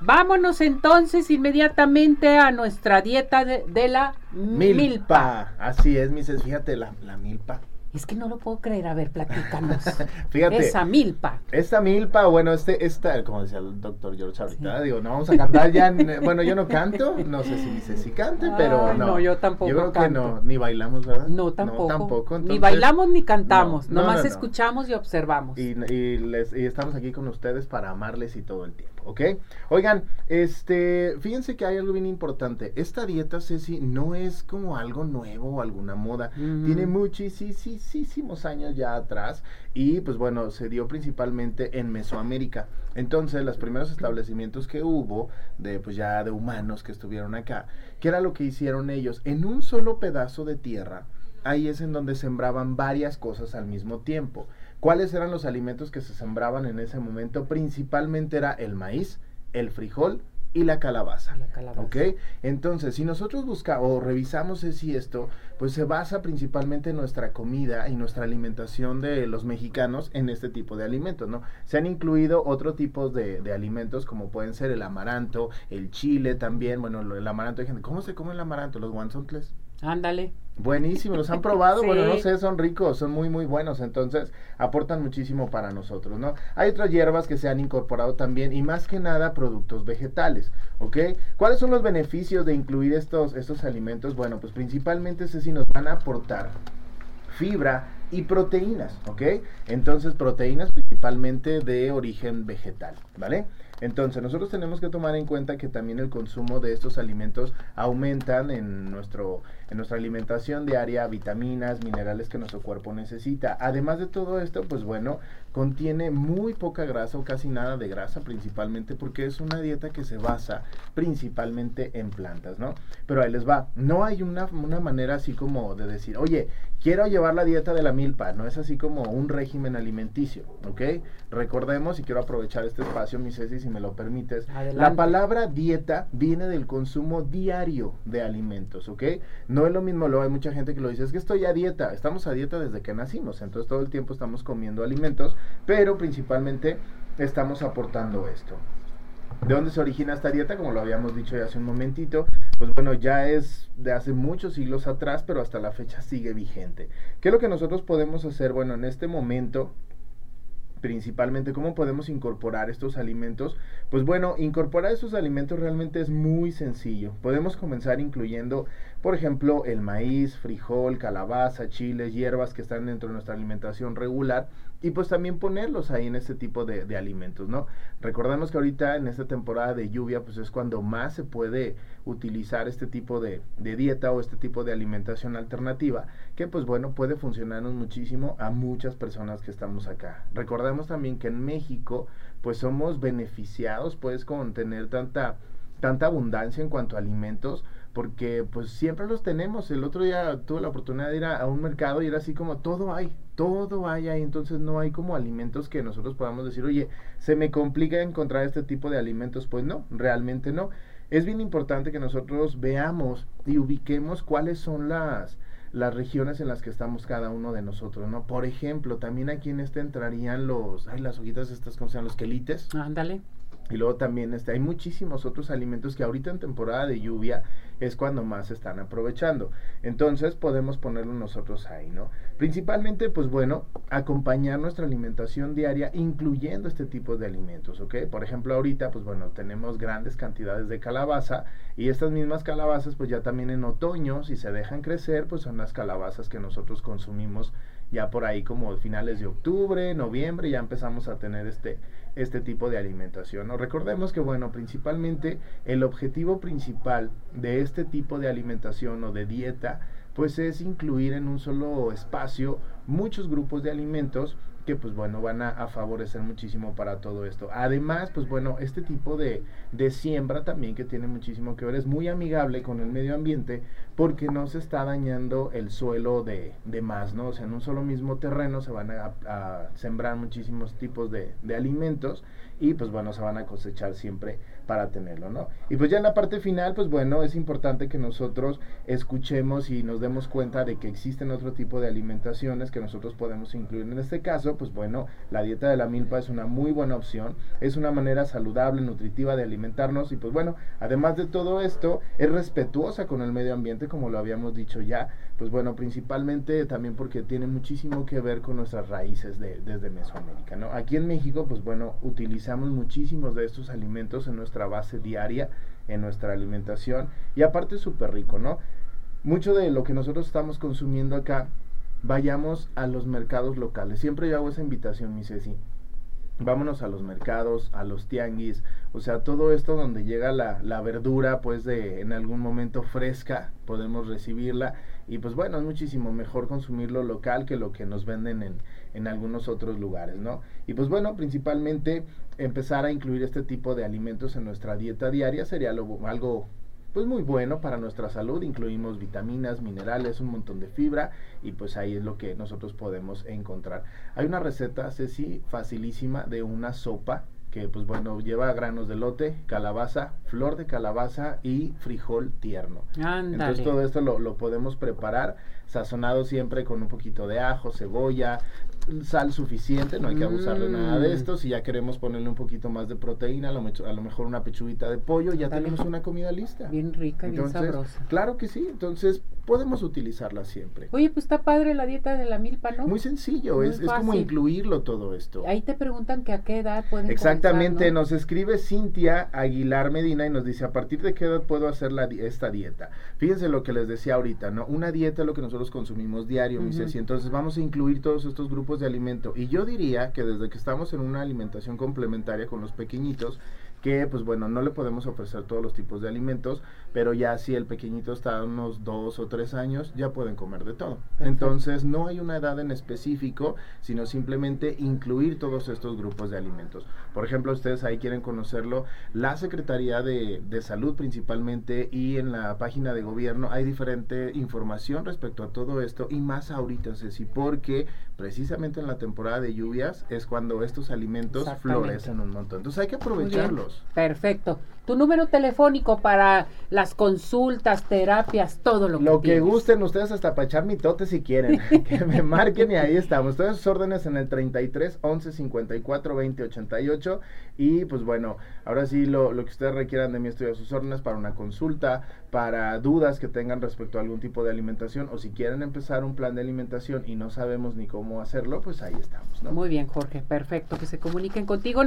Vámonos entonces inmediatamente a nuestra dieta de, la milpa. Así es, Mises, fíjate, la, la milpa es que no lo puedo creer. A ver, platícanos. Fíjate. Esa milpa. Esta milpa, bueno, este, esta, como decía el doctor George ahorita, digo, no vamos a cantar ya. bueno, yo no canto, no sé si dice si cante, pero no. No, yo tampoco. Yo creo que no, ni bailamos, ¿verdad? No, tampoco. tampoco. ni bailamos ni cantamos, nomás escuchamos y observamos. Y, y, les, y estamos aquí con ustedes para amarles y todo el tiempo. ¿Ok? Oigan, este, fíjense que hay algo bien importante. Esta dieta, Ceci, no es como algo nuevo o alguna moda. Tiene muchísimos años ya atrás y pues bueno, se dio principalmente en Mesoamérica. Entonces, los primeros establecimientos que hubo de pues ya de humanos que estuvieron acá, ¿qué era lo que hicieron ellos? En un solo pedazo de tierra, ahí es en donde sembraban varias cosas al mismo tiempo. ¿Cuáles eran los alimentos que se sembraban en ese momento? Principalmente era el maíz, el frijol y la calabaza. La calabaza. ¿Ok? Entonces, si nosotros buscamos o revisamos si esto, pues se basa principalmente en nuestra comida y nuestra alimentación de los mexicanos en este tipo de alimentos, ¿no? Se han incluido otro tipo de, de alimentos como pueden ser el amaranto, el chile también, bueno, el amaranto, hay gente, ¿cómo se come el amaranto? ¿Los guanzontles? Ándale. Buenísimo, los han probado, bueno, no sé, son ricos, son muy, muy buenos, entonces aportan muchísimo para nosotros, ¿no? Hay otras hierbas que se han incorporado también y más que nada productos vegetales, ¿ok? ¿Cuáles son los beneficios de incluir estos, estos alimentos? Bueno, pues principalmente sé si nos van a aportar fibra y proteínas, ¿ok? Entonces proteínas principalmente de origen vegetal, ¿vale? Entonces, nosotros tenemos que tomar en cuenta que también el consumo de estos alimentos aumentan en, nuestro, en nuestra alimentación diaria vitaminas, minerales que nuestro cuerpo necesita. Además de todo esto, pues bueno, contiene muy poca grasa o casi nada de grasa principalmente porque es una dieta que se basa principalmente en plantas, ¿no? Pero ahí les va, no hay una, una manera así como de decir, oye, quiero llevar la dieta de la milpa, no es así como un régimen alimenticio, ¿ok? Recordemos, y quiero aprovechar este espacio, mi Ceci, si me lo permites, la palabra dieta viene del consumo diario de alimentos, ¿ok? No es lo mismo, lo hay mucha gente que lo dice, es que estoy a dieta, estamos a dieta desde que nacimos, entonces todo el tiempo estamos comiendo alimentos, pero principalmente estamos aportando esto. ¿De dónde se origina esta dieta? Como lo habíamos dicho ya hace un momentito, pues bueno, ya es de hace muchos siglos atrás, pero hasta la fecha sigue vigente. ¿Qué es lo que nosotros podemos hacer? Bueno, en este momento principalmente cómo podemos incorporar estos alimentos. Pues bueno, incorporar estos alimentos realmente es muy sencillo. Podemos comenzar incluyendo, por ejemplo, el maíz, frijol, calabaza, chiles, hierbas que están dentro de nuestra alimentación regular y pues también ponerlos ahí en este tipo de, alimentos, ¿no? Recordemos que ahorita en esta temporada de lluvia pues es cuando más se puede utilizar este tipo de, de, dieta o este tipo de alimentación alternativa que pues bueno puede funcionarnos muchísimo a muchas personas que estamos acá. Recordemos también que en México pues somos beneficiados pues con tener tanta, tanta abundancia en cuanto a alimentos porque pues siempre los tenemos. El otro día tuve la oportunidad de ir a, un mercado y era así como todo hay, todo hay ahí, entonces no hay como alimentos que nosotros podamos decir, oye, se me complica encontrar este tipo de alimentos, pues no, realmente no. Es bien importante que nosotros veamos y ubiquemos cuáles son las las regiones en las que estamos cada uno de nosotros, ¿no? Por ejemplo, también aquí en este entrarían los, ay, las hojitas estas, ¿cómo se llaman? Los quelites. Ándale. Y luego también este, hay muchísimos otros alimentos que ahorita en temporada de lluvia es cuando más se están aprovechando. Entonces podemos ponerlo nosotros ahí, ¿no? Principalmente, pues bueno, acompañar nuestra alimentación diaria incluyendo este tipo de alimentos, ¿ok? Por ejemplo, ahorita, pues bueno, tenemos grandes cantidades de calabaza y estas mismas calabazas, pues ya también en otoño, si se dejan crecer, pues son las calabazas que nosotros consumimos ya por ahí como finales de octubre, noviembre, ya empezamos a tener este este tipo de alimentación. ¿no? Recordemos que, bueno, principalmente el objetivo principal de este tipo de alimentación o de dieta, pues es incluir en un solo espacio muchos grupos de alimentos que pues bueno van a, favorecer muchísimo para todo esto. Además, pues bueno, este tipo de, de, siembra también que tiene muchísimo que ver es muy amigable con el medio ambiente porque no se está dañando el suelo de, de más, ¿no? O sea, en un solo mismo terreno se van a, sembrar muchísimos tipos de, de alimentos y pues bueno, se van a cosechar siempre para tenerlo, ¿no? Y pues ya en la parte final, pues bueno, es importante que nosotros escuchemos y nos demos cuenta de que existen otro tipo de alimentaciones que nosotros podemos incluir. En este caso, pues bueno, la dieta de la milpa es una muy buena opción, es una manera saludable, nutritiva de alimentarnos y pues bueno, además de todo esto, es respetuosa con el medio ambiente, como lo habíamos dicho ya, pues bueno, principalmente también porque tiene muchísimo que ver con nuestras raíces de, desde Mesoamérica, ¿no? Aquí en México, pues bueno, utilizamos muchísimos de estos alimentos en nuestra base diaria, en nuestra alimentación y aparte es súper rico, ¿no? Mucho de lo que nosotros estamos consumiendo acá, vayamos a los mercados locales. Siempre yo hago esa invitación, mi Ceci. Vámonos a los mercados, a los tianguis, o sea, todo esto donde llega la, la verdura, pues de en algún momento fresca, podemos recibirla y pues bueno, es muchísimo mejor consumirlo local que lo que nos venden en, en algunos otros lugares, ¿no? Y pues bueno, principalmente empezar a incluir este tipo de alimentos en nuestra dieta diaria sería algo pues muy bueno para nuestra salud. Incluimos vitaminas, minerales, un montón de fibra y pues ahí es lo que nosotros podemos encontrar. Hay una receta, Ceci, facilísima de una sopa que pues bueno, lleva granos de lote, calabaza, flor de calabaza y frijol tierno. Entonces todo esto lo, lo podemos preparar sazonado siempre con un poquito de ajo, cebolla, sal suficiente, no hay que abusar de nada de mm. esto. Si ya queremos ponerle un poquito más de proteína, a lo, a lo mejor una pechuguita de pollo, ya tenemos una comida lista. Bien rica, bien sabrosa. Claro que sí, entonces podemos utilizarla siempre. Oye, pues está padre la dieta de la milpa, ¿no? Muy sencillo, es, es, como incluirlo todo esto. Ahí te preguntan que a qué edad pueden Exactamente, nos escribe Cintia Aguilar Medina y nos dice, ¿a partir de qué edad puedo hacer la, esta dieta? Fíjense lo que les decía ahorita, ¿no? Una dieta es lo que nosotros consumimos diario, uh entonces vamos a incluir todos estos grupos de alimento. Y yo diría que desde que estamos en una alimentación complementaria con los pequeñitos, que pues bueno, no le podemos ofrecer todos los tipos de alimentos, pero ya si el pequeñito está a unos dos o tres años, ya pueden comer de todo. Entonces no hay una edad en específico, sino simplemente incluir todos estos grupos de alimentos. Por ejemplo, ustedes ahí quieren conocerlo, la Secretaría de, de Salud principalmente y en la página de gobierno hay diferente información respecto a todo esto y más ahorita, Ceci, porque precisamente en la temporada de lluvias es cuando estos alimentos florecen un montón. Entonces hay que aprovecharlos. Perfecto. Tu número telefónico para las consultas, terapias, todo lo que Lo que gusten ustedes hasta para echar mitote si quieren. que me marquen y ahí estamos. Todas sus órdenes en el 33 11 54 20 88. Y pues bueno, ahora sí lo, lo que ustedes requieran de mí estoy a sus órdenes para una consulta, para dudas que tengan respecto a algún tipo de alimentación o si quieren empezar un plan de alimentación y no sabemos ni cómo hacerlo, pues ahí estamos. Muy bien, Jorge, perfecto, que se comuniquen contigo.